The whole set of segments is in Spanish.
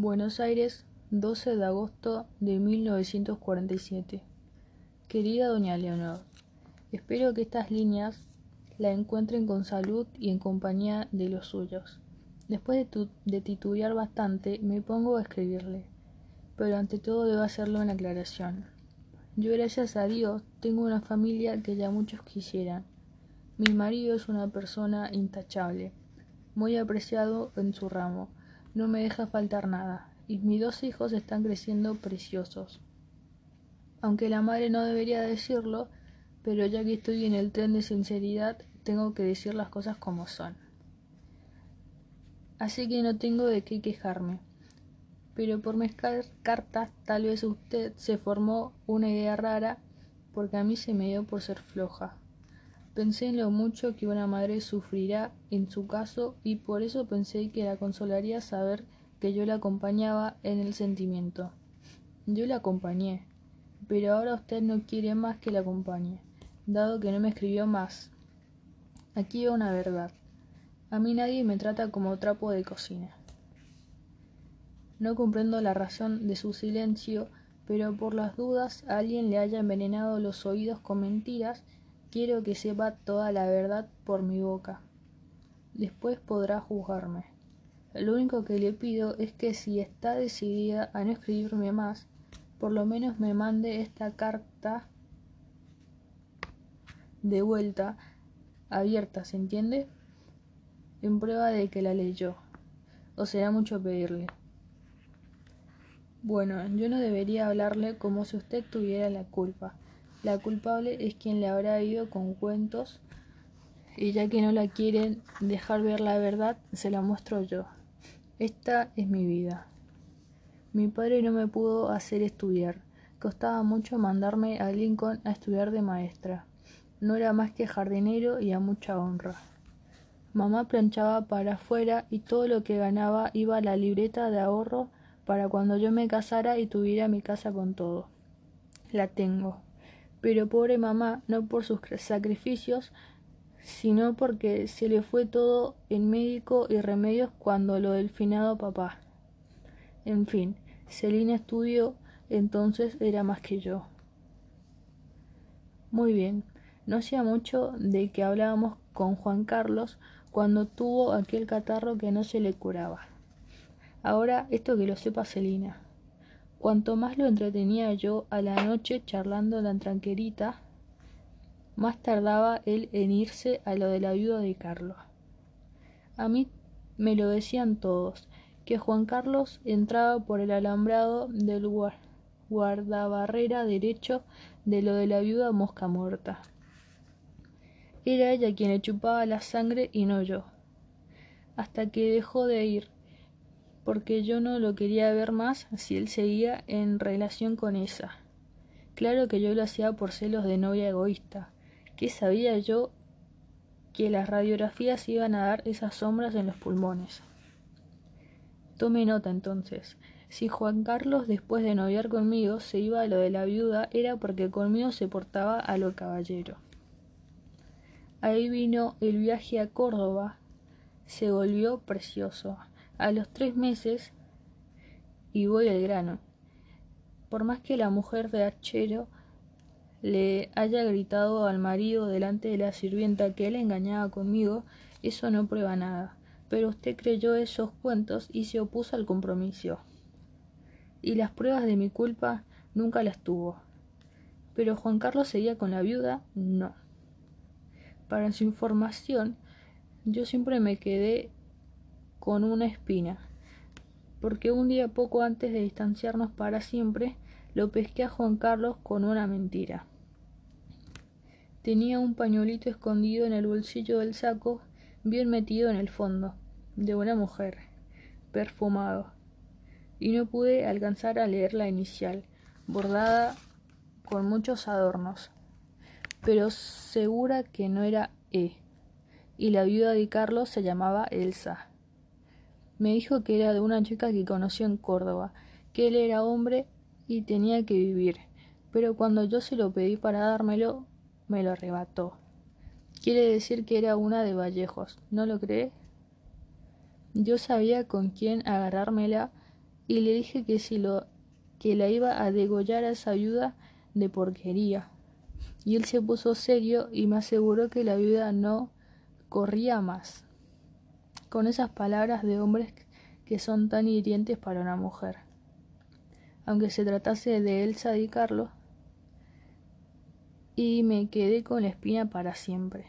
Buenos Aires, 12 de agosto de 1947. Querida doña Leonor, espero que estas líneas la encuentren con salud y en compañía de los suyos. Después de, titubear bastante, me pongo a escribirle, pero ante todo debo hacerle una aclaración. Yo, gracias a Dios, tengo una familia que ya muchos quisieran. Mi marido es una persona intachable, muy apreciado en su ramo no me deja faltar nada, y mis dos hijos están creciendo preciosos. Aunque la madre no debería decirlo, pero ya que estoy en el tren de sinceridad, tengo que decir las cosas como son. Así que no tengo de qué quejarme. Pero por mis cartas tal vez usted se formó una idea rara porque a mí se me dio por ser floja. Pensé en lo mucho que una madre sufrirá en su caso y por eso pensé que la consolaría saber que yo la acompañaba en el sentimiento. Yo la acompañé, pero ahora usted no quiere más que la acompañe, dado que no me escribió más. Aquí va una verdad. A mí nadie me trata como trapo de cocina. No comprendo la razón de su silencio, pero por las dudas alguien le haya envenenado los oídos con mentiras Quiero que sepa toda la verdad por mi boca. Después podrá juzgarme. Lo único que le pido es que si está decidida a no escribirme más, por lo menos me mande esta carta de vuelta abierta, ¿se entiende? En prueba de que la leyó. O será mucho pedirle. Bueno, yo no debería hablarle como si usted tuviera la culpa. La culpable es quien le habrá ido con cuentos y ya que no la quieren dejar ver la verdad, se la muestro yo. Esta es mi vida. Mi padre no me pudo hacer estudiar. Costaba mucho mandarme a Lincoln a estudiar de maestra. No era más que jardinero y a mucha honra. Mamá planchaba para afuera y todo lo que ganaba iba a la libreta de ahorro para cuando yo me casara y tuviera mi casa con todo. La tengo pero pobre mamá, no por sus sacrificios, sino porque se le fue todo en médico y remedios cuando lo del finado papá. En fin, Celina estudió, entonces era más que yo. Muy bien, no hacía mucho de que hablábamos con Juan Carlos cuando tuvo aquel catarro que no se le curaba. Ahora esto que lo sepa Celina. Cuanto más lo entretenía yo a la noche charlando la tranquerita, más tardaba él en irse a lo de la viuda de Carlos. A mí me lo decían todos, que Juan Carlos entraba por el alambrado del guardabarrera derecho de lo de la viuda mosca muerta. Era ella quien le chupaba la sangre y no yo. Hasta que dejó de ir, porque yo no lo quería ver más si él seguía en relación con esa. Claro que yo lo hacía por celos de novia egoísta. ¿Qué sabía yo que las radiografías iban a dar esas sombras en los pulmones? Tome nota entonces. Si Juan Carlos después de noviar conmigo se iba a lo de la viuda era porque conmigo se portaba a lo caballero. Ahí vino el viaje a Córdoba. Se volvió precioso. A los tres meses, y voy al grano, por más que la mujer de Achero le haya gritado al marido delante de la sirvienta que él engañaba conmigo, eso no prueba nada. Pero usted creyó esos cuentos y se opuso al compromiso. Y las pruebas de mi culpa nunca las tuvo. Pero Juan Carlos seguía con la viuda, no. Para su información, yo siempre me quedé con una espina, porque un día poco antes de distanciarnos para siempre, lo pesqué a Juan Carlos con una mentira. Tenía un pañuelito escondido en el bolsillo del saco, bien metido en el fondo, de una mujer, perfumado, y no pude alcanzar a leer la inicial, bordada con muchos adornos, pero segura que no era E, y la viuda de Carlos se llamaba Elsa. Me dijo que era de una chica que conoció en Córdoba, que él era hombre y tenía que vivir, pero cuando yo se lo pedí para dármelo, me lo arrebató. Quiere decir que era una de Vallejos, ¿no lo cree? Yo sabía con quién agarrármela y le dije que si lo que la iba a degollar a esa viuda de porquería. Y él se puso serio y me aseguró que la viuda no corría más. Con esas palabras de hombres que son tan hirientes para una mujer. Aunque se tratase de Elsa y Carlos, y me quedé con la espina para siempre.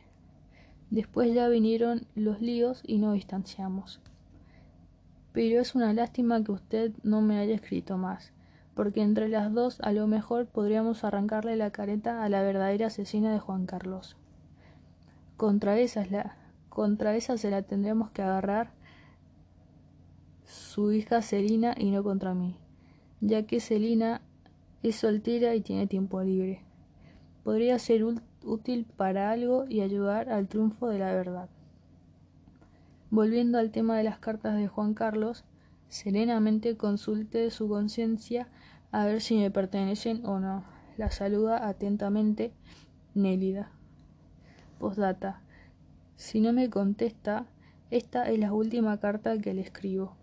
Después ya vinieron los líos y nos distanciamos. Pero es una lástima que usted no me haya escrito más, porque entre las dos a lo mejor podríamos arrancarle la careta a la verdadera asesina de Juan Carlos. Contra esa, la, contra esa se la tendremos que agarrar su hija Celina y no contra mí, ya que Celina es soltera y tiene tiempo libre. Podría ser útil para algo y ayudar al triunfo de la verdad. Volviendo al tema de las cartas de Juan Carlos, serenamente consulte su conciencia a ver si me pertenecen o no. La saluda atentamente Nélida. Postdata. Si no me contesta, esta es la última carta que le escribo.